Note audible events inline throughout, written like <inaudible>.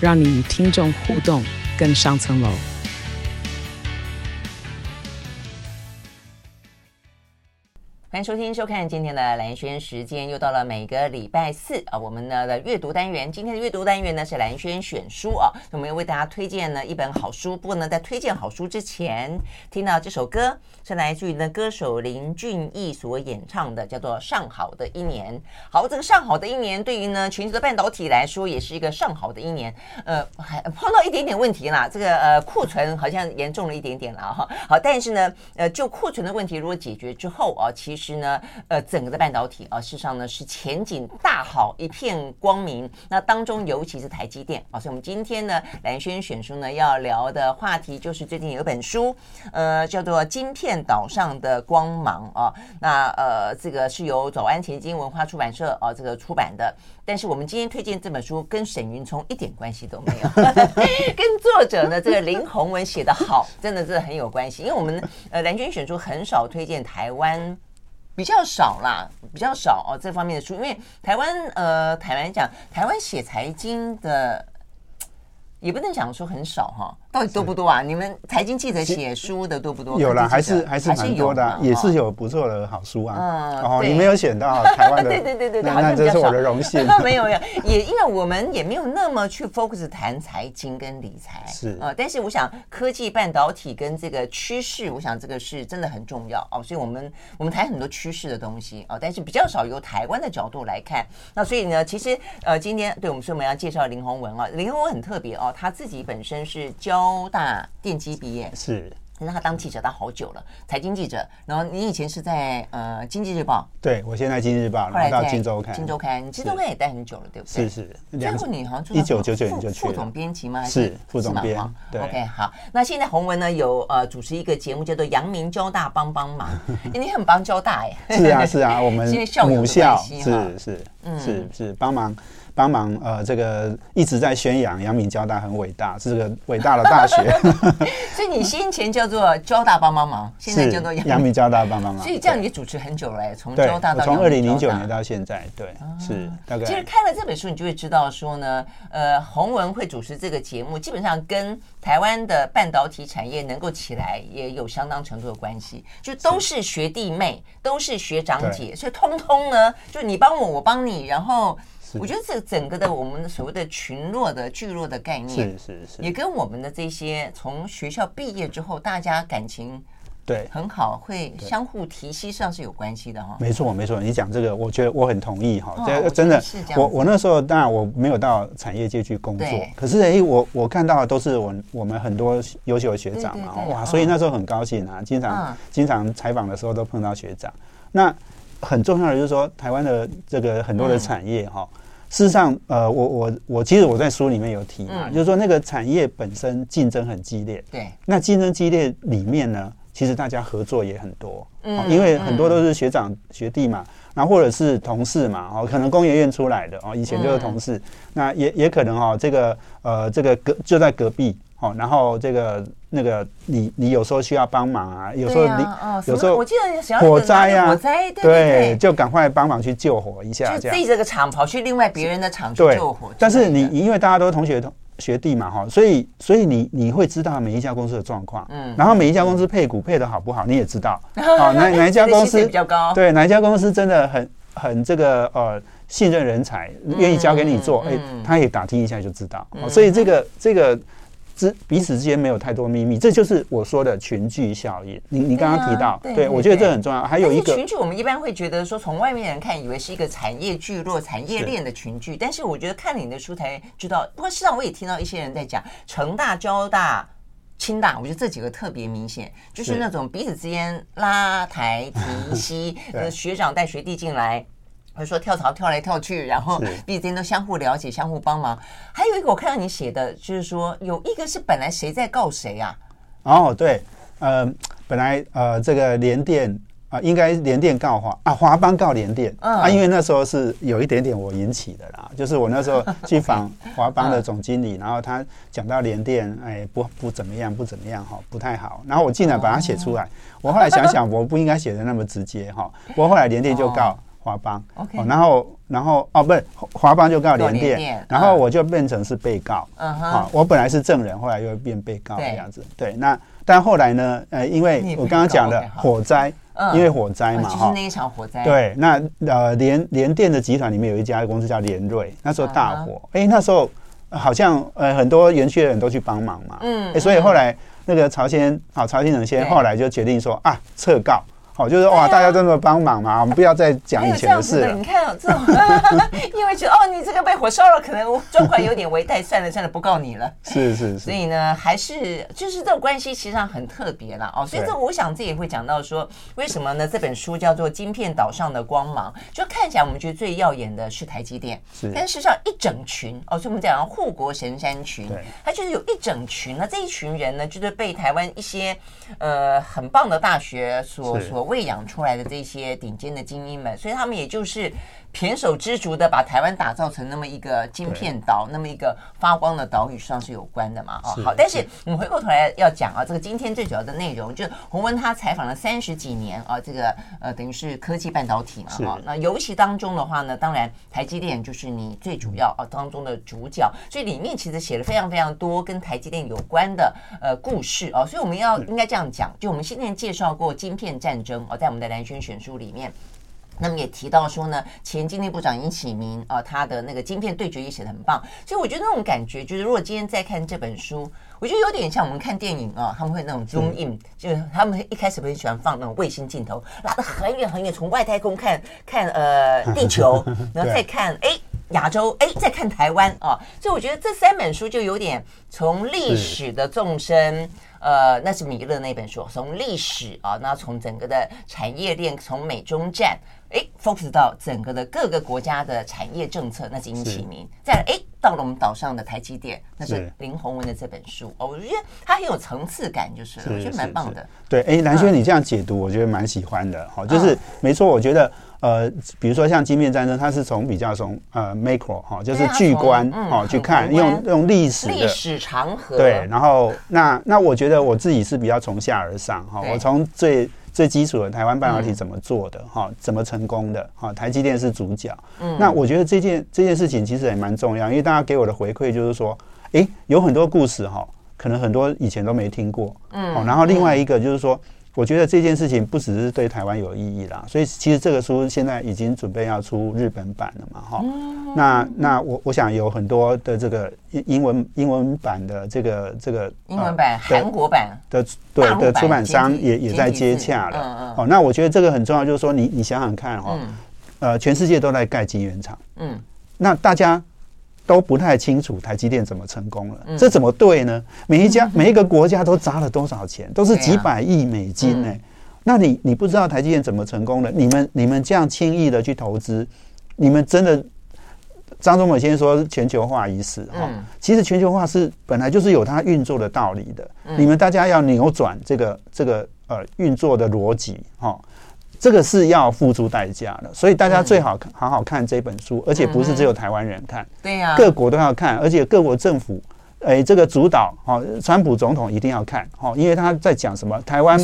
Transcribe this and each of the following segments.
让你与听众互动更上层楼。欢迎收听、收看今天的蓝轩时间，又到了每个礼拜四啊，我们呢的阅读单元。今天的阅读单元呢是蓝轩选书啊，我们要为大家推荐呢一本好书。不过呢，在推荐好书之前，听到这首歌是来自于呢歌手林俊逸所演唱的，叫做《上好的一年》。好，这个上好的一年对于呢全球的半导体来说，也是一个上好的一年。呃，还碰到一点点问题啦，这个呃库存好像严重了一点点了哈。好，但是呢，呃，就库存的问题如果解决之后啊，其实。是呢，呃，整个的半导体啊，事实上呢是前景大好，一片光明。那当中尤其是台积电啊，所以我们今天呢，蓝轩选书呢要聊的话题就是最近有一本书，呃，叫做《晶片岛上的光芒》啊。那呃，这个是由早安前经文化出版社啊这个出版的。但是我们今天推荐这本书跟沈云聪一点关系都没有，<laughs> 跟作者呢这个林宏文写得好，真的是很有关系。因为我们呃蓝轩选书很少推荐台湾。比较少啦，比较少哦，这方面的书，因为台湾呃，台湾讲台湾写财经的，也不能讲说很少哈。到底多不多啊？你们财经记者写书的多不多？有了，还是还是蛮多的，也是有不错的好书啊。嗯，哦，你没有选到 <laughs> 台湾的，对对对对，那这是我的荣幸。没 <laughs> 有没有，也因为我们也没有那么去 focus 谈财经跟理财，是呃，但是我想科技半导体跟这个趋势，我想这个是真的很重要哦。所以我们我们谈很多趋势的东西哦，但是比较少由台湾的角度来看。那所以呢，其实呃，今天对我们说我们要介绍林宏文啊，林宏文很特别哦，他自己本身是教。交大电机毕业。是，那他当记者当好久了，财经记者。然后你以前是在呃经济日报，对我现在经济日报，然后到金周刊，金周刊，金周刊也待很久了，对不对？是是。最后你好像一九九九年就去了，副总编辑吗？是副总编。对，OK，好。那现在洪文呢有呃主持一个节目叫做《阳明交大帮帮忙》，<laughs> 你很帮交大哎。是啊是啊，<laughs> 我们母校是是是是帮忙。帮忙呃，这个一直在宣扬阳明交大很伟大，是个伟大的大学。<laughs> 所以你先前叫做交大帮帮忙，现在叫做阳明交大帮帮忙。<laughs> 所以这样你主持很久了，欸，从交大到从二零零九年到现在，对，啊、是大概。其实看了这本书，你就会知道说呢，呃，洪文会主持这个节目，基本上跟台湾的半导体产业能够起来也有相当程度的关系，就都是学弟妹，都是学长姐，所以通通呢，就你帮我，我帮你，然后。我觉得这整个的我们所谓的群落的聚落的概念，是是是，也跟我们的这些从学校毕业之后，大家感情对很好，会相互提携上是有关系的哈。没错没错，你讲这个，我觉得我很同意哈。这真的，我我那时候当然我没有到产业界去工作，可是哎，我我看到的都是我我们很多优秀的学长嘛，哇，所以那时候很高兴啊，经常经常采访的时候都碰到学长。那很重要的就是说，台湾的这个很多的产业哈。事实上，呃，我我我其实我在书里面有提嘛，嗯、就是说那个产业本身竞争很激烈，对，那竞争激烈里面呢，其实大家合作也很多，嗯，因为很多都是学长学弟嘛，然后或者是同事嘛，哦，可能工研院出来的哦，以前就是同事，嗯、那也也可能哦，这个呃，这个隔就在隔壁。哦，然后这个那个你你有时候需要帮忙啊，有时候你哦有时候我记得火灾啊，火灾对，就赶快帮忙去救火一下，这样。自己这个厂跑去另外别人的厂去救火。但是你因为大家都是同学同学弟嘛哈，所以所以你你会知道每一家公司的状况，嗯，然后每一家公司配股配的好不好，你也知道。<laughs> 哦，哪哪一家公司比较高？对，哪一家公司真的很很这个呃信任人才，愿意交给你做，哎，他也打听一下就知道。所以这个这个。之彼此之间没有太多秘密，这就是我说的群聚效应。你你刚刚提到，对，对，我觉得这很重要。还有一个群聚，我们一般会觉得说，从外面人看，以为是一个产业聚落、产业链的群聚。但是我觉得看了你的书才知道。不过实际上我也听到一些人在讲，成大、交大、清大，我觉得这几个特别明显，就是那种彼此之间拉抬提膝，<laughs> 呃，学长带学弟进来。或者说跳槽跳来跳去，然后彼此间都相互了解、相互帮忙。还有一个我看到你写的，就是说有一个是本来谁在告谁啊？哦，对，呃，本来呃这个联电。啊，应该联电告华啊，华邦告联电、嗯、啊，因为那时候是有一点点我引起的啦，<laughs> 就是我那时候去访华邦的总经理，然后他讲到联电，哎，不不怎么样，不怎么样哈，不太好，然后我竟然把它写出来，我后来想想，我不应该写的那么直接哈，不过后来联电就告华邦，OK，然后然后哦，不是华邦就告联电，然后我就变成是被告，嗯哼，我本来是证人，后来又变被告这样子，对，那但后来呢，呃，因为我刚刚讲的火灾。因为火灾嘛，就是那一场火灾。对，那呃联联电的集团里面有一家公司叫联瑞，那时候大火，哎，那时候好像呃很多园区的人都去帮忙嘛，嗯，所以后来那个曹先好曹先生先后来就决定说啊撤告。哦，就是哇，大家都那么帮忙嘛，我们不要再讲以前的事了。你看这种，<laughs> 因为觉得哦，你这个被火烧了，可能状况有点危殆，算了算了，不告你了。是是是。所以呢，还是就是这种关系，其实上很特别了哦。所以这我想这也会讲到说，为什么呢？这本书叫做《晶片岛上的光芒》，就看起来我们觉得最耀眼的是台积电，是。但事实上一整群哦，所以我们讲护国神山群，对，它就是有一整群。那这一群人呢，就是被台湾一些呃很棒的大学所所。喂养出来的这些顶尖的精英们，所以他们也就是胼手知足的把台湾打造成那么一个晶片岛，那么一个发光的岛屿上是有关的嘛？哦，好，但是我们回过头来要讲啊，这个今天最主要的内容就是洪文他采访了三十几年啊，这个呃等于是科技半导体嘛，啊，那尤其当中的话呢，当然台积电就是你最主要啊当中的主角，所以里面其实写了非常非常多跟台积电有关的呃故事啊，所以我们要应该这样讲，就我们先前介绍过晶片战争。哦，在我们的蓝轩选书里面，那么也提到说呢，前经济部长尹启明啊，他的那个晶片对决也写得很棒，所以我觉得那种感觉就是，如果今天再看这本书，我觉得有点像我们看电影啊，他们会那种 zoom in，就是他们一开始很喜欢放那种卫星镜头，拉得很远很远，从外太空看看呃地球，<laughs> 然后再看哎亚洲，哎再看台湾啊，所以我觉得这三本书就有点从历史的纵深。呃，那是米勒那本书，从历史啊，那从整个的产业链，从美中战，哎，focus 到整个的各个国家的产业政策，那是殷启明。再来，哎，到了我们岛上的台积电，那是林宏文的这本书。哦，我觉得它很有层次感，就是，是我觉得蛮棒的。对，哎，蓝轩，你这样解读，我觉得蛮喜欢的。好，就是、嗯、没错，我觉得。呃，比如说像晶片战争，它是从比较从呃 macro 哈，就是巨观哦去看，用用历史历史长河对，然后那那我觉得我自己是比较从下而上哈，我从最最基础的台湾半导体怎么做的哈，怎么成功的哈，台积电是主角，嗯，那我觉得这件这件事情其实也蛮重要，因为大家给我的回馈就是说，哎，有很多故事哈，可能很多以前都没听过，嗯，然后另外一个就是说。我觉得这件事情不只是对台湾有意义啦，所以其实这个书现在已经准备要出日本版了嘛，哈。那那我我想有很多的这个英英文英文版的这个这个英文版、韩国版的对的出版商也也在接洽了。嗯嗯。哦，那我觉得这个很重要，就是说你你想想看哈，呃，全世界都在盖晶圆厂，嗯，那大家。都不太清楚台积电怎么成功了，嗯、这怎么对呢？每一家、嗯、<laughs> 每一个国家都砸了多少钱，都是几百亿美金呢、那你你不知道台积电怎么成功的？你们你们这样轻易的去投资，你们真的？张忠谋先生说全球化已死哈，嗯、其实全球化是本来就是有它运作的道理的。嗯、你们大家要扭转这个这个呃运作的逻辑哈。这个是要付出代价的，所以大家最好好好看这本书，而且不是只有台湾人看，对呀，各国都要看，而且各国政府，哎，这个主导，哈，川普总统一定要看，哈，因为他在讲什么？台湾，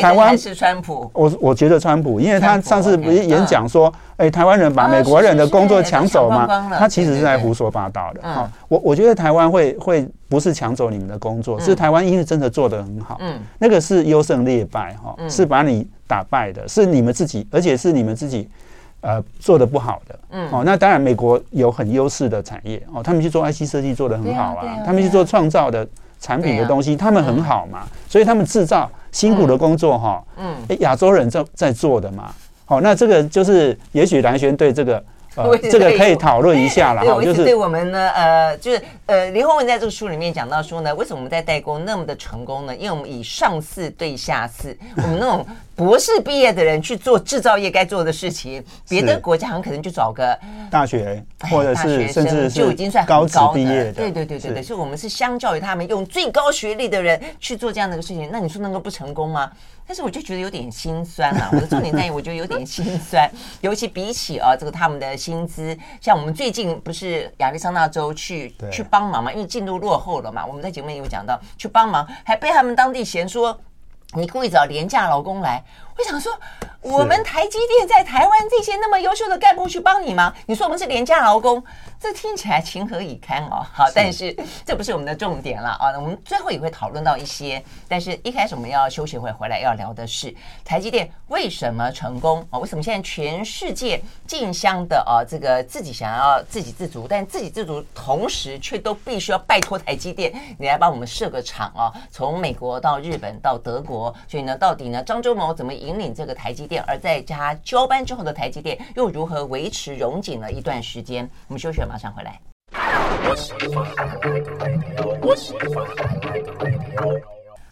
台湾是川普，我我觉得川普，因为他上次不是演讲说，哎，台湾人把美国人的工作抢走吗？他其实是在胡说八道的，哈，我我觉得台湾会会不是抢走你们的工作，是台湾因为真的做得很好，嗯，那个是优胜劣败，哈，是把你。打败的是你们自己，而且是你们自己，呃，做的不好的。嗯，哦，那当然，美国有很优势的产业哦，他们去做 IC 设计做的很好啊，他们去做创造的产品的东西，他们很好嘛，所以他们制造辛苦的工作哈，嗯，亚洲人在在做的嘛，好，那这个就是也许蓝轩对这个呃，这个可以讨论一下了 <laughs> 哈。就是对我们呢，呃，就是呃，林宏文在这个书里面讲到说呢，为什么我们在代工那么的成功呢？因为我们以上四对下四，我们那种博士毕业的人去做制造业该做的事情，别的国家很可能就找个大学或者是甚至就已经算高职毕业的。对对对对对，所以我们是相较于他们用最高学历的人去做这样的一个事情，那你说能够不成功吗？但是我就觉得有点心酸啊！我的重点在于，<laughs> 我觉得有点心酸，尤其比起啊，这个他们的薪资，像我们最近不是亚利桑那州去去帮忙嘛，因为进度落后了嘛，我们在节目里有讲到去帮忙，还被他们当地嫌说你故意找廉价劳工来。我想说，我们台积电在台湾这些那么优秀的干部去帮你吗？你说我们是廉价劳工，这听起来情何以堪哦！<laughs> 好，但是这不是我们的重点了啊。我们最后也会讨论到一些，但是一开始我们要休息会回来要聊的是台积电为什么成功啊？为什么现在全世界竞相的啊，这个自己想要自给自足，但自给自足同时却都必须要拜托台积电，你来帮我们设个厂啊？从美国到日本到德国，所以呢，到底呢，张忠谋怎么赢？引领这个台积电，而在家交班之后的台积电又如何维持融景了一段时间？我们休息，马上回来。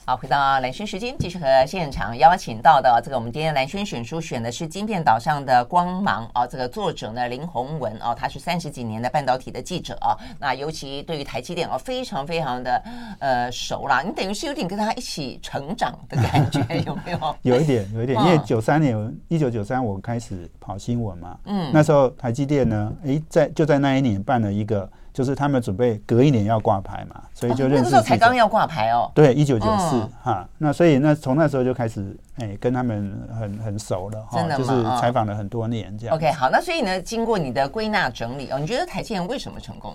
好，回到蓝轩时间，继续和现场邀请到的这个，我们今天蓝轩选书选的是《晶片岛上的光芒》啊，这个作者呢林宏文啊，他是三十几年的半导体的记者啊，那尤其对于台积电啊非常非常的呃熟啦，你等于是有点跟他一起成长的感觉，<laughs> 有没有？有一点，有一点，因为九三年一九九三我开始跑新闻嘛，嗯，那时候台积电呢，哎，在就在那一年办了一个。就是他们准备隔一年要挂牌嘛，所以就认识、哦。那个时候才刚要挂牌哦。对，一九九四哈，那所以那从那时候就开始哎跟他们很很熟了哈，就是采访了很多年这样。OK，好，那所以呢，经过你的归纳整理哦，你觉得台积电为什么成功？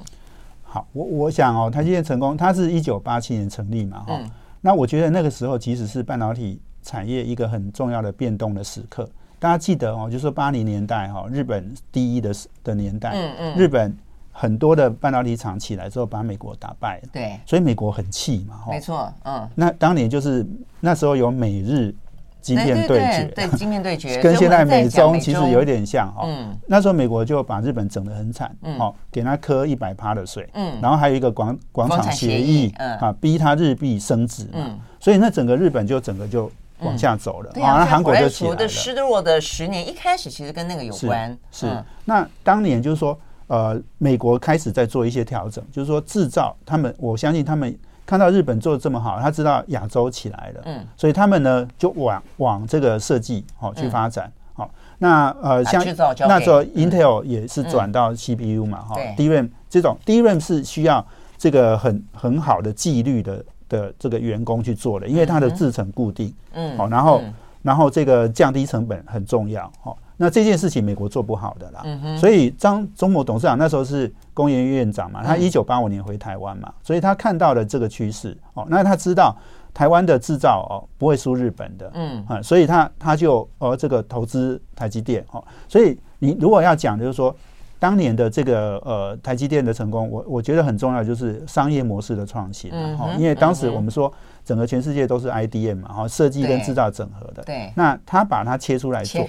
好，我我想哦，台积电成功，它是一九八七年成立嘛哈，嗯、那我觉得那个时候其实是半导体产业一个很重要的变动的时刻。大家记得哦，就是说八零年代哈，日本第一的的年代，嗯嗯，日本。很多的半导体厂起来之后，把美国打败了。对，所以美国很气嘛。没错，嗯。那当年就是那时候有美日晶片对决，对晶片对决，<laughs> 跟现在美中其实有一点像哈。嗯。那时候美国就把日本整得很惨，哦，给他磕一百趴的税，嗯。然后还有一个广广场协议，嗯，啊，逼他日币升值，嗯。所以那整个日本就整个就往下走了，啊，那韩国就起来了。的失落的十年一开始其实跟那个有关，是。那当年就是说。呃，美国开始在做一些调整，就是说制造，他们我相信他们看到日本做的这么好，他知道亚洲起来了，嗯，所以他们呢就往往这个设计好去发展，好，那呃像那时候 Intel 也是转到 CPU 嘛，哈，DRAM 这种 DRAM 是需要这个很很好的纪律的的这个员工去做的，因为它的制程固定，嗯，好，然后然后这个降低成本很重要，哈。那这件事情美国做不好的啦，嗯、所以张忠谋董事长那时候是工研院院长嘛，他一九八五年回台湾嘛，嗯、所以他看到了这个趋势哦，那他知道台湾的制造哦不会输日本的，嗯啊，所以他他就呃这个投资台积电哦，所以你如果要讲就是说当年的这个呃台积电的成功，我我觉得很重要就是商业模式的创新，因为当时我们说。整个全世界都是 IDM 嘛，哈，设计跟制造整合的。对。那他把它切出来做。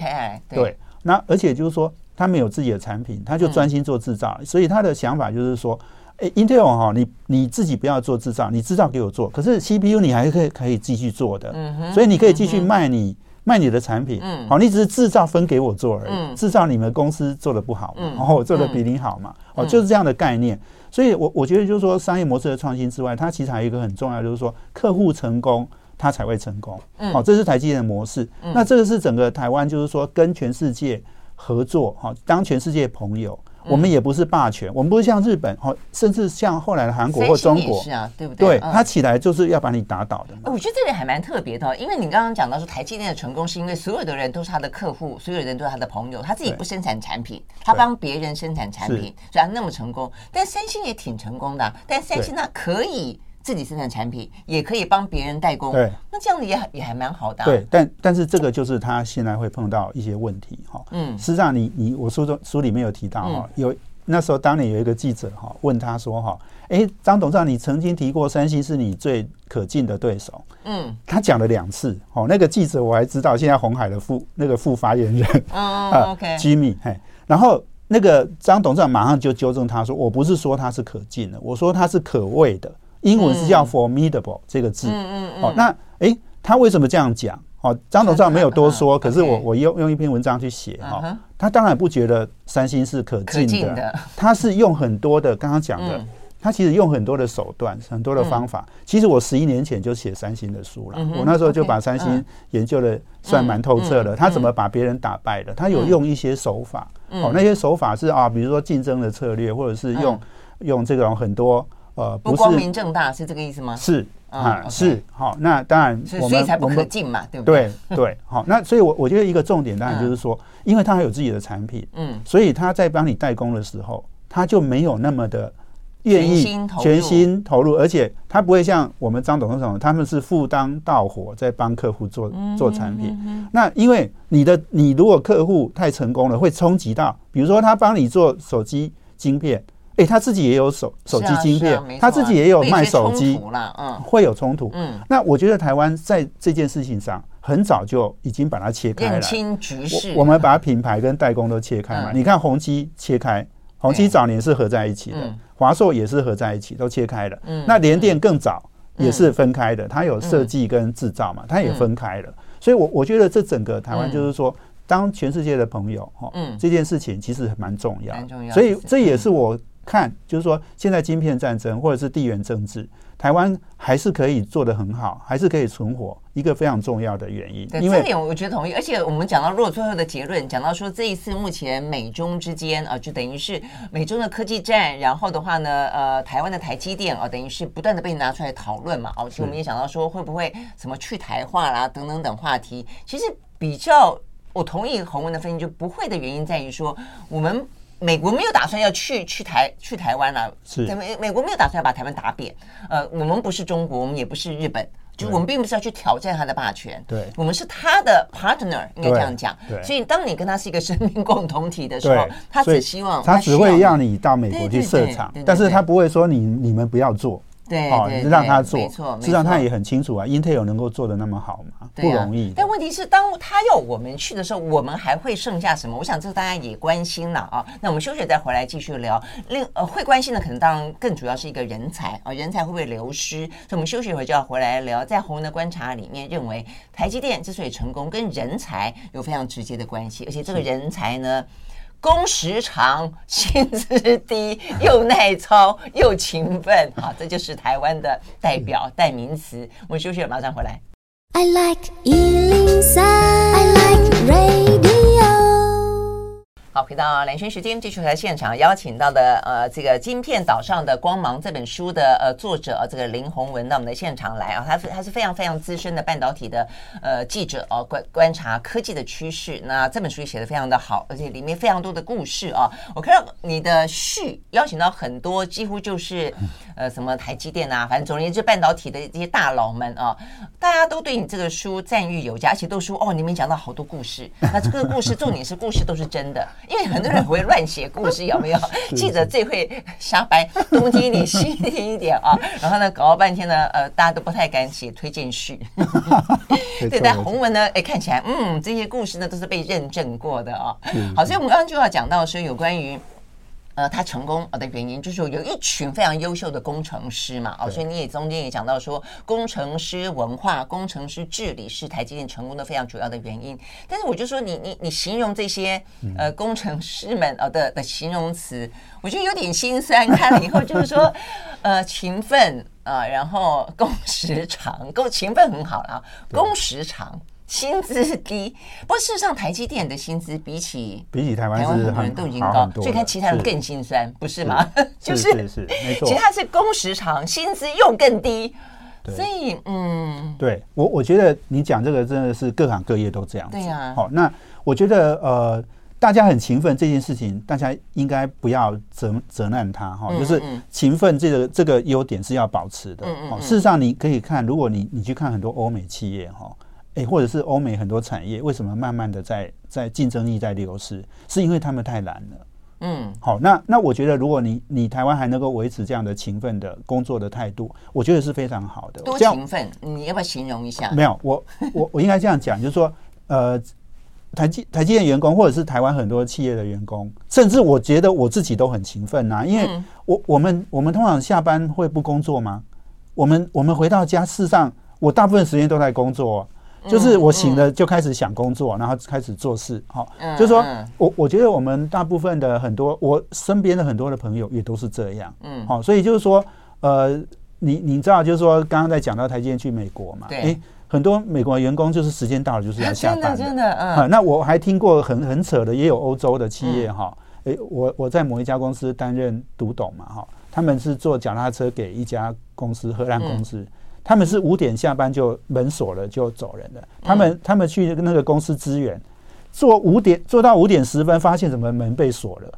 对。那而且就是说，他没有自己的产品，他就专心做制造。所以他的想法就是说，哎，Intel 哈，你你自己不要做制造，你制造给我做。可是 CPU 你还可以可以继续做的。嗯哼。所以你可以继续卖你卖你的产品。嗯。好，你只是制造分给我做而已。嗯。制造你们公司做的不好嘛，然后我做的比你好嘛。哦，就是这样的概念。所以，我我觉得就是说，商业模式的创新之外，它其实还有一个很重要，就是说，客户成功，它才会成功。嗯，好，这是台积电的模式。嗯，那这个是整个台湾，就是说，跟全世界合作，哈，当全世界朋友。我们也不是霸权，我们不是像日本，甚至像后来的韩国或中国，是啊，对不对？对，他起来就是要把你打倒的。我觉得这点还蛮特别的，因为你刚刚讲到说台积电的成功，是因为所有的人都是他的客户，所有人都是他的朋友，他自己不生产产品，他帮别人生产产品，所以他那么成功。但三星也挺成功的，但三星它可以。自己生产产品也可以帮别人代工，对，那这样子也也还蛮好的。对，但但是这个就是他现在会碰到一些问题哈。嗯，实际上你你我书中书里面有提到哈，有那时候当年有一个记者哈问他说哈，哎，张董事长，你曾经提过三星是你最可敬的对手，嗯，他讲了两次哦。那个记者我还知道，现在红海的副那个副发言人，<laughs> 哦，OK，Jimmy，嘿，然后那个张董事长马上就纠正他说：“我不是说他是可敬的，我说他是可畏的。英文是叫 formidable 这个字。嗯嗯嗯。哦，那诶，他为什么这样讲？哦，张董事长没有多说，可是我我用用一篇文章去写哈。他当然不觉得三星是可敬的，他是用很多的刚刚讲的。”他其实用很多的手段，很多的方法。其实我十一年前就写三星的书了，我那时候就把三星研究的算蛮透彻的。他怎么把别人打败的？他有用一些手法，哦，那些手法是啊，比如说竞争的策略，或者是用用这种很多呃，不光明正大，是这个意思吗？是啊，是好。那当然，所以才不可敬嘛，对不对？对对，好。那所以，我我觉得一个重点当然就是说，因为他还有自己的产品，嗯，所以他在帮你代工的时候，他就没有那么的。愿意全心投入，而且他不会像我们张董事长，他们是赴汤蹈火在帮客户做做产品。那因为你的你如果客户太成功了，会冲击到，比如说他帮你做手机晶片，哎，他自己也有手手机晶片，他自己也有卖手机，嗯，会有冲突。嗯，那我觉得台湾在这件事情上很早就已经把它切开了，认清局势。我们把品牌跟代工都切开嘛，你看宏基切开，宏基早年是合在一起的。华硕也是合在一起，都切开了。嗯，那联电更早也是分开的，它有设计跟制造嘛，它也分开了。所以，我我觉得这整个台湾就是说，当全世界的朋友哈，嗯，这件事情其实蛮重要，蛮重要。所以这也是我看，就是说现在晶片战争或者是地缘政治。台湾还是可以做得很好，还是可以存活，一个非常重要的原因。对，这点我觉得同意。而且我们讲到，如果最后的结论讲到说，这一次目前美中之间啊，就等于是美中的科技战，然后的话呢，呃，台湾的台积电啊，等于是不断的被拿出来讨论嘛。哦，其实我们也想到说，会不会什么去台化啦，等等等话题。其实比较，我同意洪文的分析，就不会的原因在于说，我们。美国没有打算要去去台去台湾了，啊，是美美国没有打算要把台湾打扁。呃，我们不是中国，我们也不是日本，就我们并不是要去挑战他的霸权。对，我们是他的 partner，应该这样讲。对，所以当你跟他是一个生命共同体的时候，他只希望他只会让你到美国去设厂，但是他不会说你你们不要做。对，哦，你让他做，实际上他也很清楚啊，Intel 能够做的那么好嘛？不容易。但问题是，当他要我们去的时候，我们还会剩下什么？我想这个大家也关心了啊。那我们休息再回来继续聊。另呃，会关心的可能当然更主要是一个人才啊，人才会不会流失？所以我们休息一会儿就要回来聊。在红人的观察里面，认为台积电之所以成功，跟人才有非常直接的关系，而且这个人才呢。工时长，<laughs> 薪资低，又耐操又勤奋，好，这就是台湾的代表代名词。我们休息了，马上回来。I like 103, I like radio 好，回到蓝轩时间，继续来现场邀请到的呃，这个《晶片岛上的光芒》这本书的呃作者，这个林洪文到我们的现场来啊，他是他是非常非常资深的半导体的呃记者哦，观观察科技的趋势。那这本书写的非常的好，而且里面非常多的故事啊。我看到你的序邀请到很多，几乎就是呃什么台积电啊，反正总而言之半导体的这些大佬们啊，大家都对你这个书赞誉有加，而且都说哦，里面讲到好多故事。那这个故事重点是故事都是真的。因为很多人不会乱写故事，有没有？<laughs> 记者最会瞎掰，东听你西听一点啊。<laughs> 然后呢，搞了半天呢，呃，大家都不太敢写推荐序。<laughs> 对，但红文呢，哎，看起来，嗯，这些故事呢都是被认证过的啊。好，所以我们刚刚就要讲到说，有关于。呃，他成功的原因就是有一群非常优秀的工程师嘛，哦，所以你也中间也讲到说，工程师文化、工程师治理是台积电成功的非常主要的原因。但是我就说你，你你你形容这些呃工程师们呃的的形容词，我觉得有点心酸。看了以后就是说，呃，勤奋啊、呃，然后 <laughs> 工时长，够勤奋很好了，工时长。薪资低，不过事实上，台积电的薪资比起比起台湾台湾很多人都已经高，所以看其他人更心酸，不是吗？<laughs> 就是是没错，其他是工时长，薪资又更低，所以嗯，对我我觉得你讲这个真的是各行各业都这样子，对呀。好，那我觉得呃，大家很勤奋这件事情，大家应该不要责责难他哈，就是勤奋这个这个优点是要保持的。哦，事实上你可以看，如果你你去看很多欧美企业哈。诶，或者是欧美很多产业为什么慢慢的在在竞争力在流失？是因为他们太懒了。嗯，好，那那我觉得如果你你台湾还能够维持这样的勤奋的工作的态度，我觉得是非常好的。多勤奋？你要不要形容一下？没有，我我我应该这样讲，就是说，呃，台积台积电员工，或者是台湾很多企业的员工，甚至我觉得我自己都很勤奋呐，因为我我们我们通常下班会不工作吗？我们我们回到家，事实上我大部分时间都在工作，就是我醒了就开始想工作，然后开始做事。好，就是说我我觉得我们大部分的很多我身边的很多的朋友也都是这样。嗯，好，所以就是说，呃，你你知道，就是说刚刚在讲到台积电去美国嘛？对。很多美国员工就是时间到了就是要下班的，<laughs> 真的，真的，嗯。那我还听过很很扯的，也有欧洲的企业哈。诶，我我在某一家公司担任独董嘛哈，他们是做脚踏车给一家公司，荷兰公司，他们是五点下班就门锁了就走人了。他们他们去那个公司支援，做五点做到五点十分，发现怎么门被锁了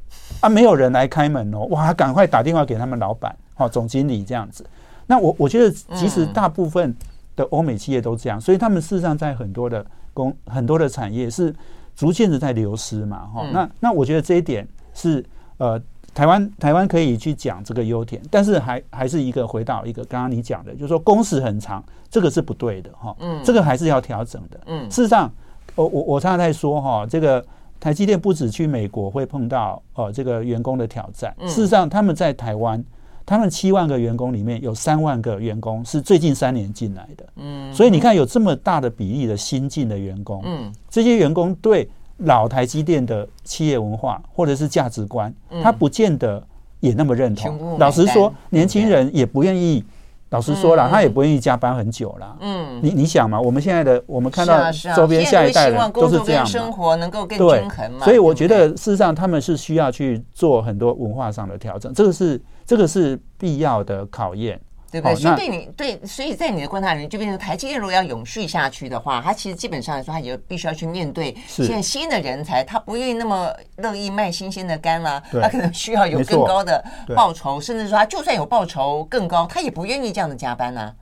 啊？没有人来开门哦，哇，赶快打电话给他们老板，哦，总经理这样子。那我我觉得其实大部分。的欧美企业都这样，所以他们事实上在很多的工、很多的产业是逐渐的在流失嘛，哈、嗯。那那我觉得这一点是呃，台湾台湾可以去讲这个优点，但是还还是一个回到一个刚刚你讲的，就是说工时很长，这个是不对的哈。嗯，这个还是要调整的。嗯，事实上，我我我常常在说哈，这个台积电不止去美国会碰到呃这个员工的挑战，事实上他们在台湾。他们七万个员工里面有三万个员工是最近三年进来的，嗯，所以你看有这么大的比例的新进的员工，嗯，这些员工对老台积电的企业文化或者是价值观，他不见得也那么认同。老实说，年轻人也不愿意。老实说了，他也不愿意加班很久了。嗯，你你想嘛，我们现在的我们看到周边下一代人都是这样嘛，生活能够更均衡嘛。所以我觉得事实上他们是需要去做很多文化上的调整，这个是这个是必要的考验。对不对？所以对你对，所以在你的观察里面，就变成台积电如果要永续下去的话，它其实基本上来说，它也必须要去面对现在新的人才，他不愿意那么乐意卖新鲜的肝啦，<laughs> 他可能需要有更高的报酬，甚至说他就算有报酬更高，他也不愿意这样的加班呢。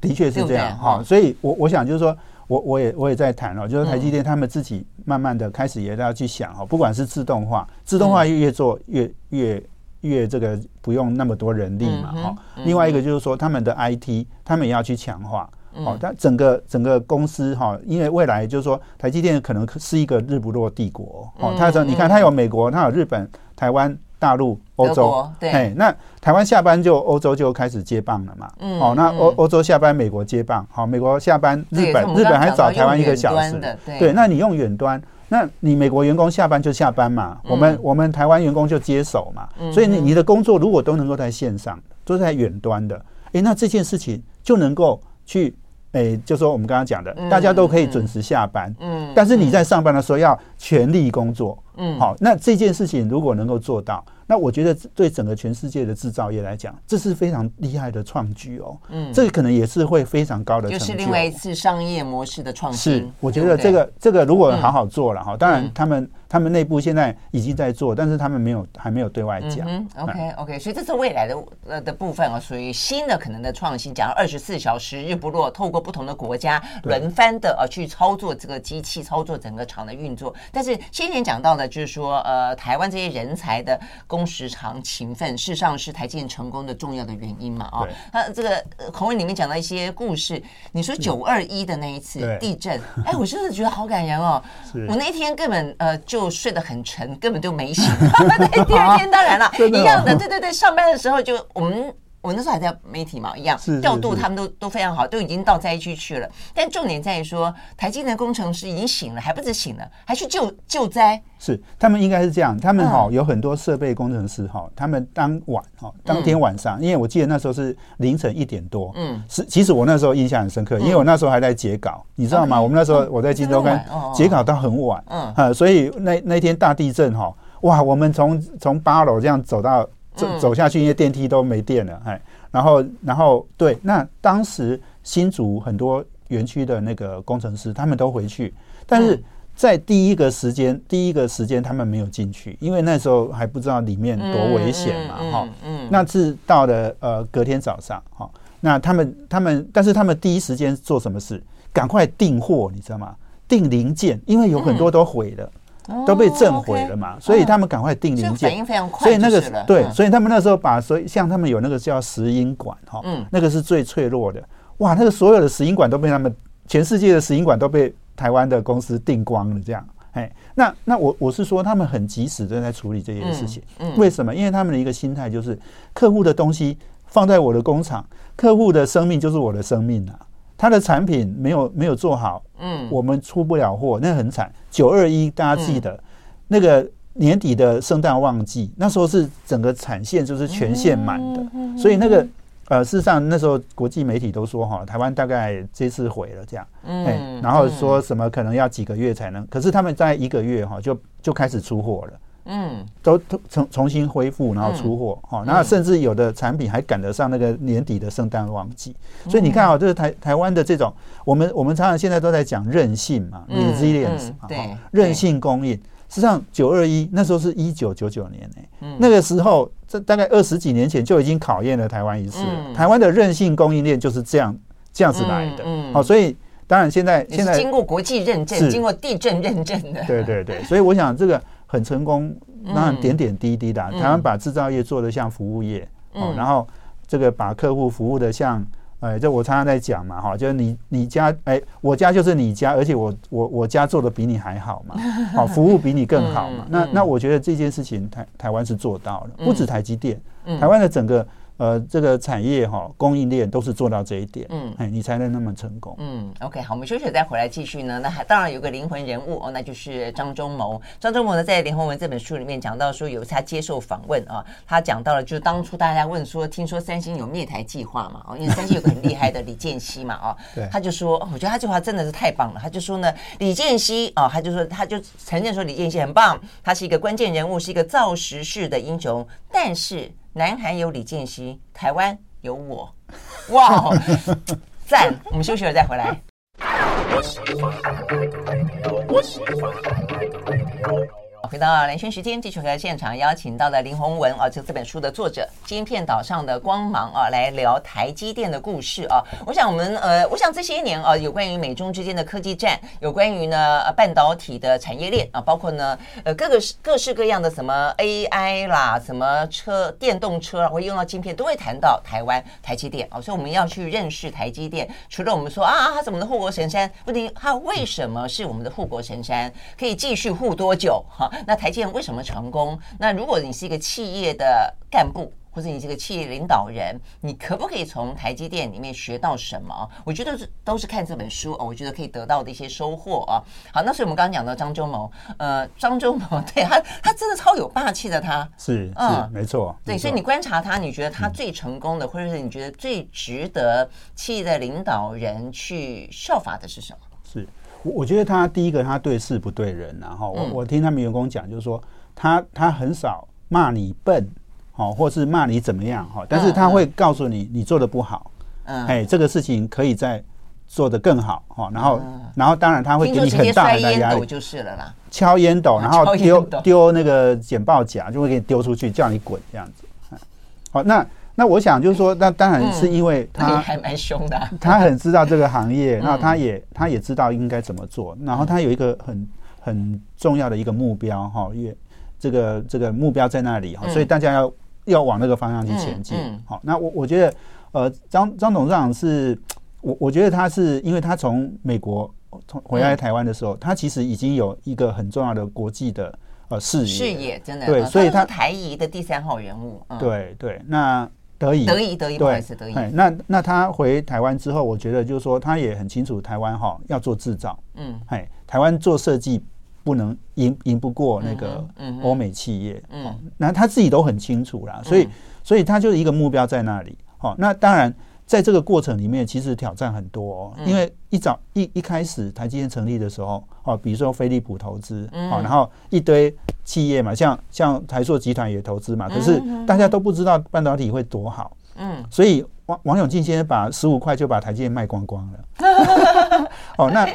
的确是这样哈。所以我我想就是说，我我也我也在谈了，就是台积电他们自己慢慢的开始也要去想哈，不管是自动化，自动化越越做越越。越这个不用那么多人力嘛，哈。另外一个就是说，他们的 IT，他们也要去强化，哦。但整个整个公司哈，因为未来就是说，台积电可能是一个日不落帝国，哦。他说，你看，它有美国，它有日本、台湾、大陆、欧洲，对。那台湾下班就欧洲就开始接棒了嘛，哦。那欧欧洲下班，美国接棒，好，美国下班，日本日本还早台湾一个小时，对。那你用远端。那你美国员工下班就下班嘛，我们我们台湾员工就接手嘛，所以你你的工作如果都能够在线上，都是在远端的，诶，那这件事情就能够去，诶，就说我们刚刚讲的，大家都可以准时下班，嗯，但是你在上班的时候要全力工作，嗯，好，那这件事情如果能够做到。那我觉得对整个全世界的制造业来讲，这是非常厉害的创举哦。嗯，这个可能也是会非常高的成就。就是另外一次商业模式的创新。是，我觉得这个这个如果好好做了哈，当然他们他们内部现在已经在做，但是他们没有还没有对外讲。嗯，OK OK，所以这是未来的呃的部分啊，属于新的可能的创新。讲二十四小时日不落，透过不同的国家轮番的呃去操作这个机器，操作整个厂的运作。但是先前讲到的，就是说呃台湾这些人才的。工时长、勤奋，事实上是台积电成功的重要的原因嘛？啊，那这个口文里面讲到一些故事，你说九二一的那一次地震，<laughs> 哎，我真的觉得好感人哦。我那天根本呃就睡得很沉，根本就没醒。<laughs> 那第二天当然了，<laughs> 一样的，对对对，上班的时候就我们。我那时候还在媒体嘛，一样调度，他们都都非常好，都已经到灾区去了。但重点在于说，台积电工程师已经醒了，还不止醒了，还去救救灾。是，他们应该是这样，他们哈有很多设备工程师哈，他们当晚哈当天晚上，因为我记得那时候是凌晨一点多，嗯，是其实我那时候印象很深刻，因为我那时候还在截稿，你知道吗？我们那时候我在金州跟截稿到很晚，嗯，所以那那天大地震哈，哇，我们从从八楼这样走到。走走下去，因为电梯都没电了，哎，然后，然后，对，那当时新竹很多园区的那个工程师，他们都回去，但是在第一个时间，第一个时间他们没有进去，因为那时候还不知道里面多危险嘛，哈，嗯，那是到了呃隔天早上，哈，那他们他们，但是他们第一时间做什么事？赶快订货，你知道吗？订零件，因为有很多都毁了。都被震毁了嘛，所以他们赶快定零件，反应非常快。所以那个对，所以他们那时候把所以像他们有那个叫石英管哈，嗯，那个是最脆弱的。哇，那个所有的石英管都被他们全世界的石英管都被台湾的公司订光了，这样。哎，那那我我是说，他们很及时的在处理这件事情。嗯，为什么？因为他们的一个心态就是，客户的东西放在我的工厂，客户的生命就是我的生命啊。他的产品没有没有做好，嗯，我们出不了货，那很惨。九二一大家记得，那个年底的圣诞旺季，那时候是整个产线就是全线满的，所以那个。呃，事实上那时候国际媒体都说哈，台湾大概这次毁了这样，嗯，然后说什么可能要几个月才能，可是他们在一个月哈就就开始出货了，嗯，都重重新恢复，然后出货哈，然后甚至有的产品还赶得上那个年底的圣诞旺季，所以你看啊，就是台台湾的这种，我们我们常常现在都在讲韧性嘛，resilience，对，韧性供应。实际上，九二一那时候是一九九九年呢、欸，嗯、那个时候，这大概二十几年前就已经考验了台湾一次。嗯、台湾的韧性供应链就是这样这样子来的。好、嗯嗯。哦，所以当然现在现在经过国际认证，是。经过地震认证的。对对对，所以我想这个很成功。当然点点滴滴的，嗯、台湾把制造业做得像服务业，嗯、哦，然后这个把客户服务的像。哎，这我常常在讲嘛，哈，就是你你家，哎，我家就是你家，而且我我我家做的比你还好嘛，好，<laughs> 服务比你更好嘛。那那我觉得这件事情台台湾是做到了，不止台积电，台湾的整个。呃，这个产业哈，供应链都是做到这一点，嗯，哎，你才能那么成功。嗯，OK，好，我们休息再回来继续呢。那还当然有个灵魂人物哦，那就是张忠谋。张忠谋呢，在《连横文》这本书里面讲到说，有一次他接受访问啊，他讲到了，就是当初大家问说，听说三星有灭台计划嘛？哦，因为三星有个很厉害的李健熙嘛，哦，<laughs> 对，他就说，我觉得他这句话真的是太棒了。他就说呢，李健熙哦，他就说，他就承认说李健熙很棒，他是一个关键人物，是一个造时势的英雄，但是。南韩有李健熙，台湾有我，哇，<laughs> 赞！我们休息了再回来。回到兰萱时间，继续和现场邀请到了林宏文啊，就这本书的作者，《晶片岛上的光芒》啊，来聊台积电的故事啊。我想我们呃，我想这些年啊，有关于美中之间的科技战，有关于呢半导体的产业链啊，包括呢呃各个各式各样的什么 AI 啦，什么车电动车会用到晶片，都会谈到台湾台积电啊。所以我们要去认识台积电，除了我们说啊，它是我们的护国神山，不定它为什么是我们的护国神山，可以继续护多久哈？那台积电为什么成功？那如果你是一个企业的干部，或者你是个企业领导人，你可不可以从台积电里面学到什么？我觉得是都是看这本书哦，我觉得可以得到的一些收获啊。好，那所以我们刚刚讲到张忠谋，呃，张忠谋对他，他真的超有霸气的，他是是没错，对，所以你观察他，你觉得他最成功的，或者是你觉得最值得企业的领导人去效法的是什么？是。我我觉得他第一个，他对事不对人，然后我我听他们员工讲，就是说他他很少骂你笨，哦，或是骂你怎么样，哈，但是他会告诉你你做的不好，嗯，哎，这个事情可以再做得更好，哈，然后然后当然他会给你很大的压力，就是了啦，敲烟斗，然后丢丢那个简报夹，就会给你丢出去，叫你滚这样子，好，那。那我想就是说，那当然是因为他还蛮凶的，他很知道这个行业，那他也他也知道应该怎么做，然后他有一个很很重要的一个目标哈，因为这个这个目标在那里哈，所以大家要要往那个方向去前进。好，那我我觉得呃，张张董事长是我我觉得他是因为他从美国从回来台湾的时候，他其实已经有一个很重要的国际的呃视野，视野真的对，所以他台移的第三号人物，对对那。得以，得意思，得以。那那他回台湾之后，我觉得就是说，他也很清楚台湾哈要做制造，嗯，哎，台湾做设计不能赢赢不过那个欧美企业，嗯，那他自己都很清楚啦，所以所以他就是一个目标在那里，好，那当然。在这个过程里面，其实挑战很多哦，因为一早一一开始台积电成立的时候，哦，比如说飞利浦投资，哦，然后一堆企业嘛，像像台塑集团也投资嘛，可是大家都不知道半导体会多好，嗯，所以王王永庆先生把十五块就把台积电卖光光了，<laughs> 哦，那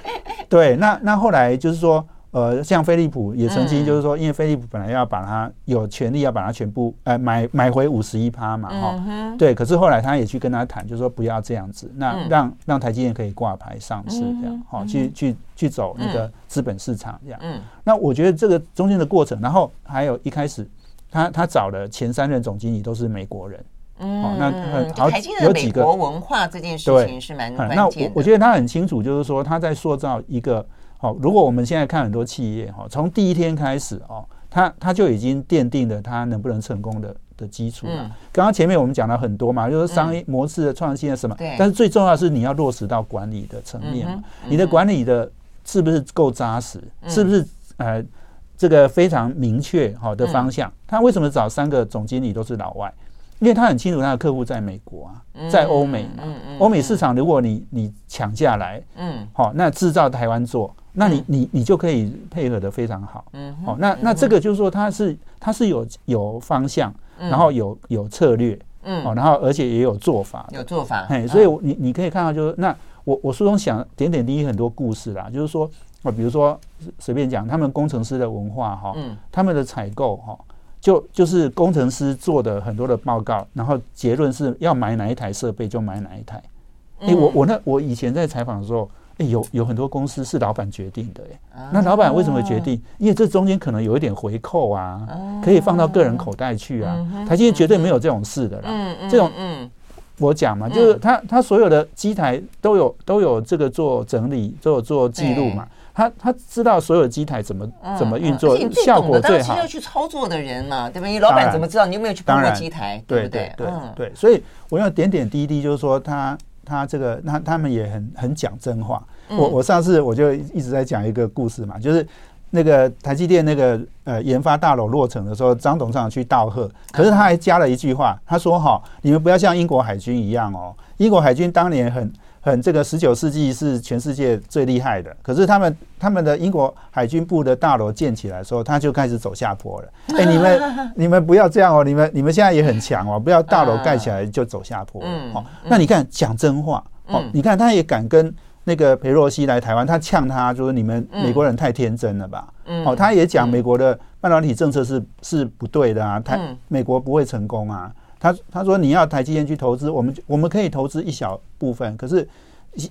对，那那后来就是说。呃，像飞利浦也曾经就是说，因为飞利浦本来要把它有权利要把它全部呃买买回五十一趴嘛，哈，对。可是后来他也去跟他谈，就是说不要这样子，那让让台积电可以挂牌上市这样，好，去去去走那个资本市场这样。那我觉得这个中间的过程，然后还有一开始他他找的前三任总经理都是美国人，嗯，那好有几个美国文化这件事情是蛮关键的。那我我觉得他很清楚，就是说他在塑造一个。好，如果我们现在看很多企业哈，从第一天开始哦，它它就已经奠定了它能不能成功的的基础了。刚刚前面我们讲了很多嘛，就是商业模式的创新的什么，但是最重要的是你要落实到管理的层面嘛。你的管理的是不是够扎实？是不是呃这个非常明确好的方向？他为什么找三个总经理都是老外？因为他很清楚他的客户在美国啊，在欧美嘛，欧美市场如果你你抢下来，嗯，好，那制造台湾做，那你你你就可以配合的非常好，嗯，好，那那这个就是说它是它是有有方向，然后有有策略，嗯，好，然后而且也有做法，有做法，嘿，所以你你可以看到就是那我我书中想点点滴滴很多故事啦，就是说啊，比如说随便讲他们工程师的文化哈，嗯，他们的采购哈。就就是工程师做的很多的报告，然后结论是要买哪一台设备就买哪一台。哎，我我那我以前在采访的时候，哎，有有很多公司是老板决定的，哎，那老板为什么决定？因为这中间可能有一点回扣啊，可以放到个人口袋去啊。台积电绝对没有这种事的啦，这种嗯，我讲嘛，就是他他所有的机台都有都有这个做整理，都有做记录嘛。他他知道所有的机台怎么怎么运作，效果最好。要去操作的人嘛，对吧？你老板怎么知道？你有没有去碰过机台？对不对？对对。所以我要点点滴滴，就是说他他这个他他们也很很讲真话。我我上次我就一直在讲一个故事嘛，就是那个台积电那个呃研发大楼落成的时候，张董事长去道贺，可是他还加了一句话，他说：“哈，你们不要像英国海军一样哦，英国海军当年很。”很这个十九世纪是全世界最厉害的，可是他们他们的英国海军部的大楼建起来的时候，他就开始走下坡了。哎，你们 <laughs> 你们不要这样哦，你们你们现在也很强哦，不要大楼盖起来就走下坡。嗯，好，那你看讲真话哦，你看他也敢跟那个裴洛西来台湾，他呛他就是你们美国人太天真了吧？嗯，哦，他也讲美国的半导体政策是是不对的啊，他美国不会成功啊。他他说你要台积电去投资，我们我们可以投资一小部分，可是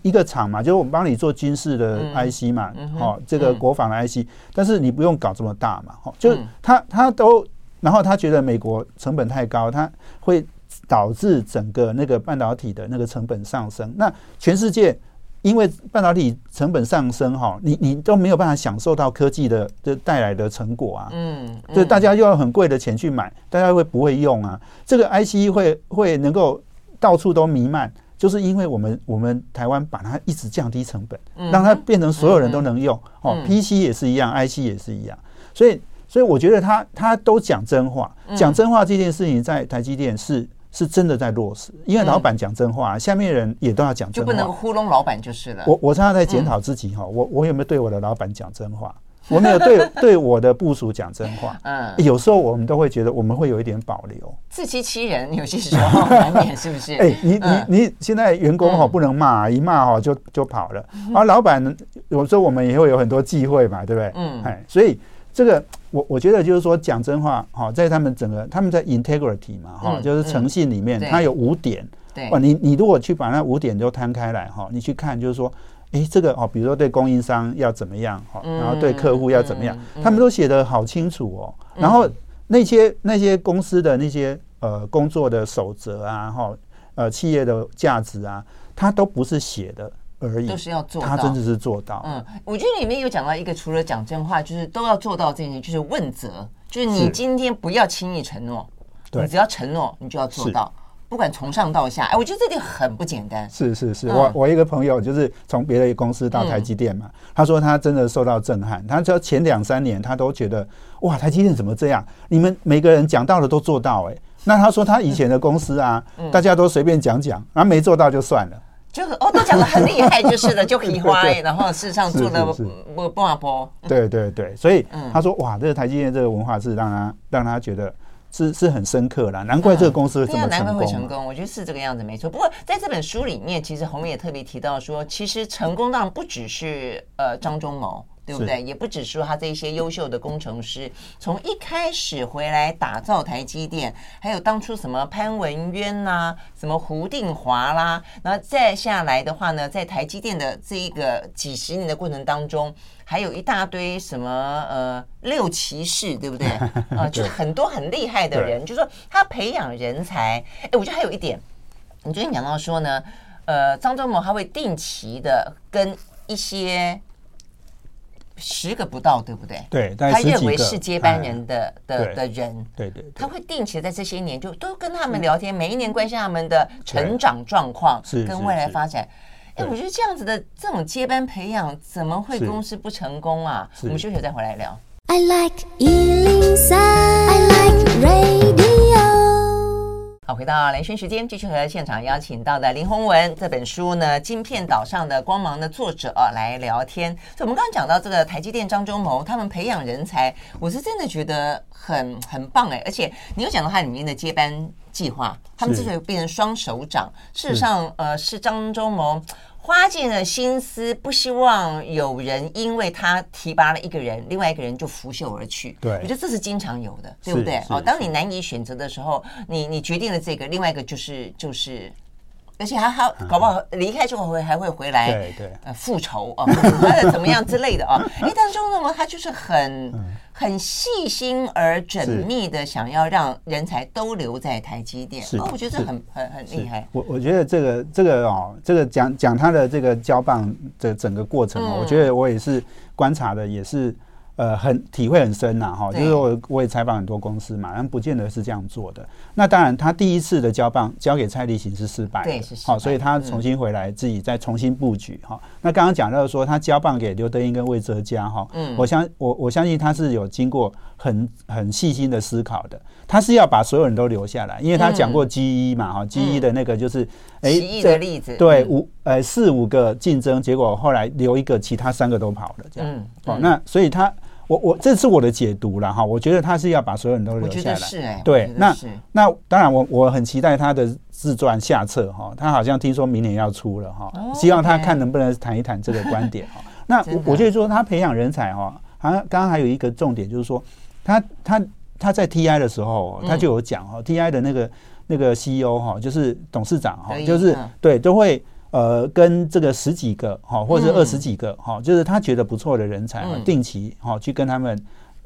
一个厂嘛，就是我们帮你做军事的 IC 嘛，哦，这个国防的 IC，但是你不用搞这么大嘛，哦，就是他他都，然后他觉得美国成本太高，他会导致整个那个半导体的那个成本上升，那全世界。因为半导体成本上升，哈，你你都没有办法享受到科技的这带来的成果啊，嗯，就大家又要很贵的钱去买，大家会不会用啊？这个 IC 会会能够到处都弥漫，就是因为我们我们台湾把它一直降低成本，让它变成所有人都能用，哦，PC 也是一样，IC 也是一样，所以所以我觉得他他都讲真话，讲真话这件事情在台积电是。是真的在落实，因为老板讲真话，下面人也都要讲真话，就不能糊弄老板就是了。我我常常在检讨自己哈，我我有没有对我的老板讲真话？我没有对 <laughs> 对我的部署讲真话。嗯，有时候我们都会觉得我们会有一点保留，自欺欺人，有些时候难免是不是？<laughs> 哎，你你你现在员工哈不能骂，一骂哈就就跑了。而老板有时候我们也会有很多忌讳嘛，对不对？嗯，哎，所以。这个我我觉得就是说讲真话哈，在他们整个他们在 integrity 嘛哈，就是诚信里面，它有五点。对，你你如果去把那五点都摊开来哈，你去看就是说，哎，这个哦，比如说对供应商要怎么样哈，然后对客户要怎么样，他们都写得好清楚哦。然后那些那些公司的那些呃工作的守则啊哈，呃企业的价值啊，它都不是写的。而已，都是要做到，他真的是做到。嗯，我觉得里面有讲到一个，除了讲真话，就是都要做到这件事，就是问责，就是你今天不要轻易承诺，你只要承诺，你就要做到，不管从上到下。哎，我觉得这点很不简单。是是是，我我一个朋友就是从别的公司到台积电嘛，他说他真的受到震撼。他说前两三年他都觉得哇，台积电怎么这样？你们每个人讲到的都做到哎。那他说他以前的公司啊，大家都随便讲讲，然后没做到就算了。就哦，都讲的很厉害，<laughs> 就是了，就皮花，然后事实上做了不不阿波。对对对，所以他说哇，这个台积电这个文化是让他让他觉得是是很深刻了，难怪这个公司会这么成功。难怪会成功，我觉得是这个样子没错。不过在这本书里面，其实鸿铭也特别提到说，其实成功当然不只是呃张忠谋。对不对？也不只说他这些优秀的工程师，从一开始回来打造台积电，还有当初什么潘文渊呐、啊，什么胡定华啦，然后再下来的话呢，在台积电的这一个几十年的过程当中，还有一大堆什么呃六骑士，对不对？啊、<laughs> 呃，就是很多很厉害的人，就是说他培养人才。哎，我觉得还有一点，你昨天讲到说呢，呃，张忠谋他会定期的跟一些。十个不到，对不对？对，他认为是接班人的的的人，对对，他会定期在这些年就都跟他们聊天，每一年关心他们的成长状况，跟未来发展。哎，我觉得这样子的这种接班培养，怎么会公司不成功啊？我们休息再回来聊。I like 103，I like radio。好，回到雷军时间，继续和现场邀请到的林宏文这本书呢，《晶片岛上的光芒》的作者来聊天。所以，我们刚刚讲到这个台积电张忠谋，他们培养人才，我是真的觉得很很棒哎。而且，你有讲到它里面的接班计划，他们之所以变成双手掌，事实上，呃，是张忠谋。花尽了心思，不希望有人因为他提拔了一个人，另外一个人就拂袖而去。对，我觉得这是经常有的，对不对？哦，当你难以选择的时候，你你决定了这个，另外一个就是就是。而且还还搞不好离开之后会还会回来，对对，呃，复仇啊，怎么样之类的啊？哎，但张忠谋他就是很很细心而缜密的想要让人才都留在台积电，哦，我觉得这很很很厉害。我我觉得这个这个哦，这个讲讲他的这个交棒的整个过程哦，我觉得我也是观察的，也是。呃，很体会很深呐，哈，就是我我也采访很多公司嘛，但不见得是这样做的。那当然，他第一次的交棒交给蔡立行是失败的，对，是好，所以他重新回来自己再重新布局哈。那刚刚讲到说他交棒给刘德英跟魏哲嘉哈，嗯，我相我我相信他是有经过很很细心的思考的，他是要把所有人都留下来，因为他讲过 GE 嘛，哈，GE 的那个就是哎，的例子，对五呃四五个竞争，结果后来留一个，其他三个都跑了这样，哦，那所以他。我我这是我的解读了哈，我觉得他是要把所有人都留下来。是哎，对，那那当然我我很期待他的自传下册哈，他好像听说明年要出了哈，希望他看能不能谈一谈这个观点哈。<laughs> 那我我觉得说他培养人才哈，好像刚刚还有一个重点就是说，他他他在 TI 的时候他就有讲哈，TI 的那个那个 CEO 哈，就是董事长哈，就是对都会。呃，跟这个十几个哈，或者是二十几个哈，就是他觉得不错的人才，定期哈去跟他们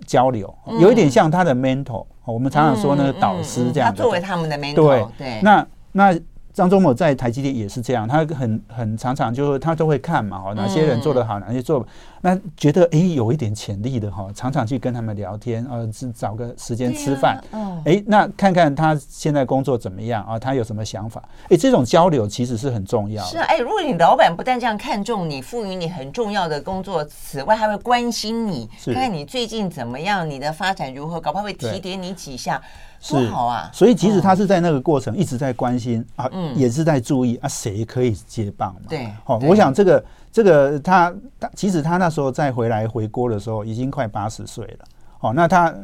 交流，有一点像他的 mentor，我们常常说那个导师这样。他作为他们的 mentor，对，那那。张忠谋在台积电也是这样，他很很常常就是他都会看嘛，哈，哪些人做得好，哪些做，那觉得哎有一点潜力的哈，常常去跟他们聊天，呃，找个时间吃饭，哎，那看看他现在工作怎么样啊，他有什么想法？哎，这种交流其实是很重要的。是啊，哎，如果你老板不但这样看重你，赋予你很重要的工作，此外还会关心你，看看你最近怎么样，你的发展如何，搞不好会提点你几下。是好啊，所以即使他是在那个过程一直在关心啊，也是在注意啊，谁可以接棒嘛？对，好，我想这个这个他他，其实他那时候再回来回锅的时候，已经快八十岁了。好，那他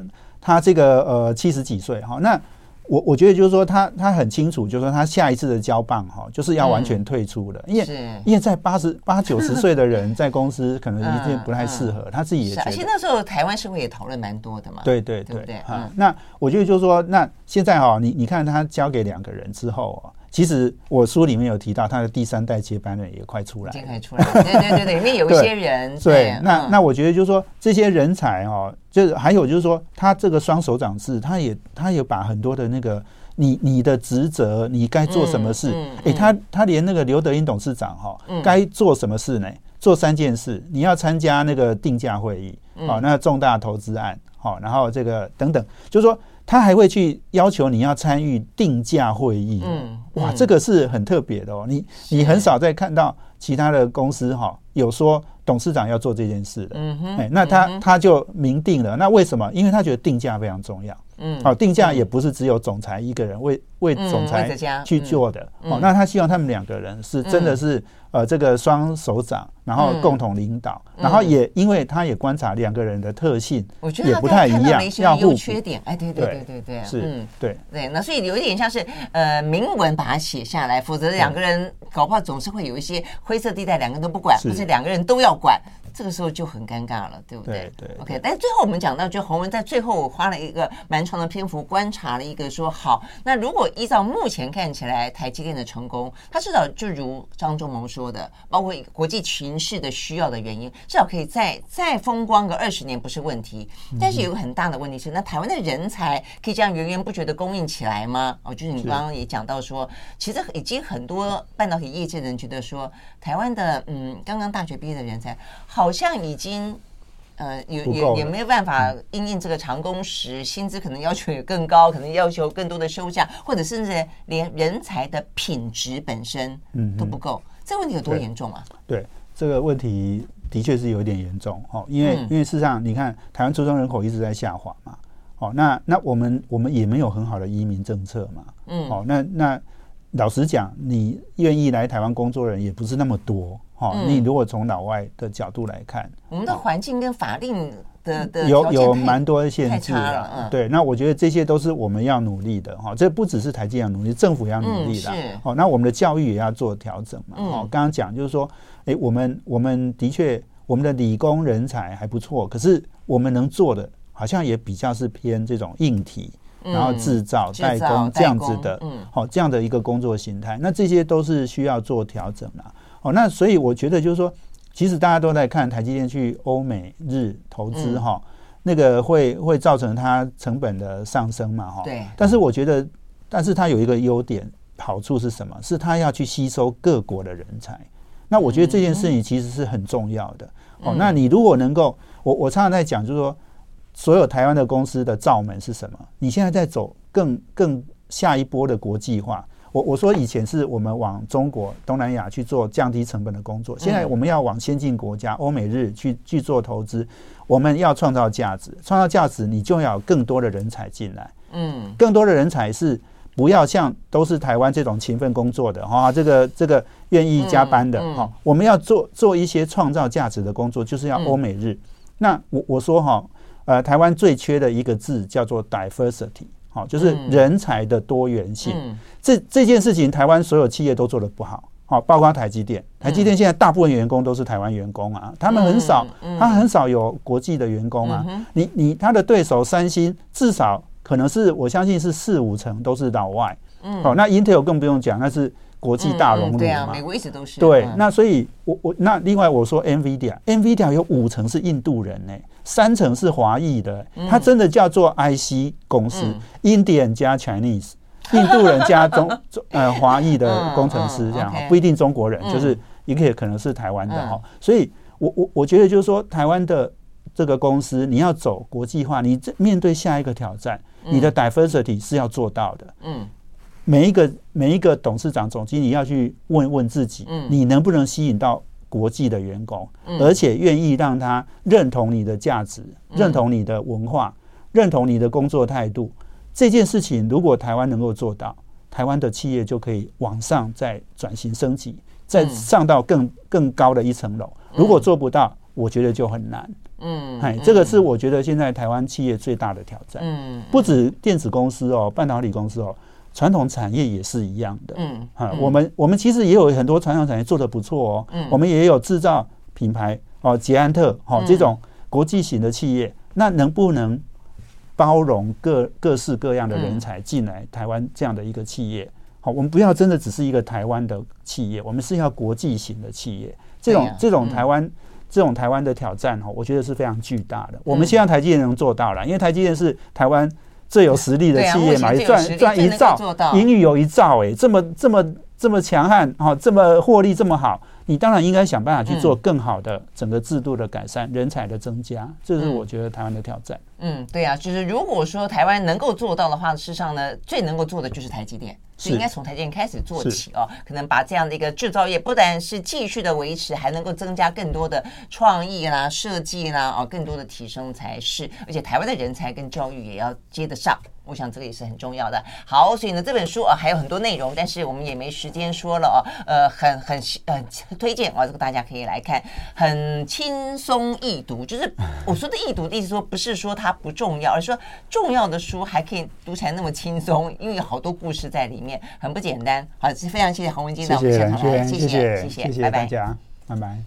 他这个呃七十几岁哈，那。我我觉得就是说他他很清楚，就是说他下一次的交棒哈，就是要完全退出了，因为因为在八十八九十岁的人 <laughs> 在公司可能已经不太适合，他自己也觉得。而且那时候台湾社会也讨论蛮多的嘛。对对对对，那我觉得就是说，那现在哈，你你看他交给两个人之后啊。其实我书里面有提到，他的第三代接班人也快出来，已经快出来。对对对对，里面有一些人。对，那那我觉得就是说，这些人才哦，就是还有就是说，他这个双手掌制，他也他也把很多的那个你你的职责，你该做什么事？哎，他他连那个刘德英董事长哈，该做什么事呢？做三件事，你要参加那个定价会议，好，那重大投资案，好，然后这个等等，就是说。他还会去要求你要参与定价会议，嗯，哇，这个是很特别的哦。你你很少再看到其他的公司哈有说董事长要做这件事的，嗯哼，哎，那他他就明定了。那为什么？因为他觉得定价非常重要，嗯，好，定价也不是只有总裁一个人为为总裁去做的，哦，那他希望他们两个人是真的是。呃，这个双手掌，然后共同领导，嗯、然后也因为他也观察两个人的特性，我觉得也不太一样，要优缺点，哎，对对对对对，是，嗯，对对，那所以有一点像是呃明文把它写下来，否则两个人搞不好总是会有一些灰色地带，两个人都不管，或者两个人都要管。这个时候就很尴尬了，对不对？对，对，OK。但是最后我们讲到，就洪文在最后花了一个蛮长的篇幅观察了一个说，好，那如果依照目前看起来台积电的成功，它至少就如张忠谋说的，包括国际情势的需要的原因，至少可以再再风光个二十年不是问题。但是有个很大的问题是，那台湾的人才可以这样源源不绝的供应起来吗？哦，就是你刚刚也讲到说，其实已经很多半导体业界人觉得说，台湾的嗯刚刚大学毕业的人才好。好像已经呃，也也也没有办法因应这个长工时，薪资可能要求也更高，可能要求更多的休假，或者甚至连人才的品质本身都不够。嗯、这个问题有多严重啊？对，对这个问题的确是有点严重哦，因为、嗯、因为事实上，你看台湾出生人口一直在下滑嘛，哦，那那我们我们也没有很好的移民政策嘛，嗯，哦，那那老实讲，你愿意来台湾工作的人也不是那么多。好，你如果从老外的角度来看，我们的环境跟法令的的有有蛮多的限制的，对，那我觉得这些都是我们要努力的哈。这不只是台积要努力，政府也要努力的。好，那我们的教育也要做调整嘛。哦，刚刚讲就是说，哎，我们我们的确我们的理工人才还不错，可是我们能做的好像也比较是偏这种硬体，然后制造代工这样子的，好这样的一个工作形态，那这些都是需要做调整的。哦，那所以我觉得就是说，其实大家都在看台积电去欧美日投资哈，那个会会造成它成本的上升嘛哈。对。但是我觉得，但是它有一个优点，好处是什么？是它要去吸收各国的人才。那我觉得这件事情其实是很重要的。哦，那你如果能够，我我常常在讲，就是说，所有台湾的公司的罩门是什么？你现在在走更更下一波的国际化。我我说以前是我们往中国东南亚去做降低成本的工作，现在我们要往先进国家欧美日去去做投资，我们要创造价值，创造价值你就要有更多的人才进来，嗯，更多的人才是不要像都是台湾这种勤奋工作的哈，这个这个愿意加班的哈，我们要做做一些创造价值的工作，就是要欧美日。那我我说哈，呃，台湾最缺的一个字叫做 diversity。好，就是人才的多元性。嗯、这这件事情，台湾所有企业都做得不好。好，包括台积电。台积电现在大部分员工都是台湾员工啊，他们很少，他很少有国际的员工啊。你你他的对手三星，至少可能是我相信是四五成都是老外。好，那 Intel 更不用讲，那是国际大熔炉嘛。美国一直都是。对，那所以我我那另外我说 NVIDIA，NVIDIA 有五成是印度人呢。三成是华裔的，他真的叫做 IC 公司，Indian 加 Chinese，印度人加中中 <laughs> 呃华裔的工程师这样，不一定中国人，就是一个也可能是台湾的哈。所以我我我觉得就是说，台湾的这个公司你要走国际化，你面对下一个挑战，你的 diversity 是要做到的。嗯，每一个每一个董事长、总经理要去问问自己，你能不能吸引到国际的员工，而且愿意让他认同你的价值，认同你的文化，认同你的工作态度。这件事情，如果台湾能够做到，台湾的企业就可以往上再转型升级，再上到更更高的一层楼。如果做不到，我觉得就很难。嗯，哎，这个是我觉得现在台湾企业最大的挑战。嗯，不止电子公司哦，半导体公司哦。传统产业也是一样的，嗯，哈，我们我们其实也有很多传统产业做得不错哦，嗯，我们也有制造品牌哦，捷安特哦这种国际型的企业，那能不能包容各各式各样的人才进来台湾这样的一个企业？好，我们不要真的只是一个台湾的企业，我们是要国际型的企业。这种这种台湾这种台湾的挑战哈，我觉得是非常巨大的。我们希望台积电能做到了，因为台积电是台湾。最有实力的企业嘛，赚赚一兆，盈余有一兆，哎，这么这么这么强悍，哈，这么获利这么好，你当然应该想办法去做更好的整个制度的改善，人才的增加，这是我觉得台湾的挑战。嗯，对啊，就是如果说台湾能够做到的话，事实上呢，最能够做的就是台积电，所以应该从台积电开始做起哦，可能把这样的一个制造业不但是继续的维持，还能够增加更多的创意啦、设计啦，哦，更多的提升才是，而且台湾的人才跟教育也要接得上。我想这个也是很重要的。好，所以呢，这本书啊还有很多内容，但是我们也没时间说了哦。呃，很很很推荐啊，这个大家可以来看，很轻松易读。就是我说的易读的意思，说不是说它不重要，而是说重要的书还可以读起来那么轻松，因为有好多故事在里面，很不简单。好，非常谢谢洪文金的，谢谢，谢谢，谢谢，谢谢，谢谢，大家，拜拜。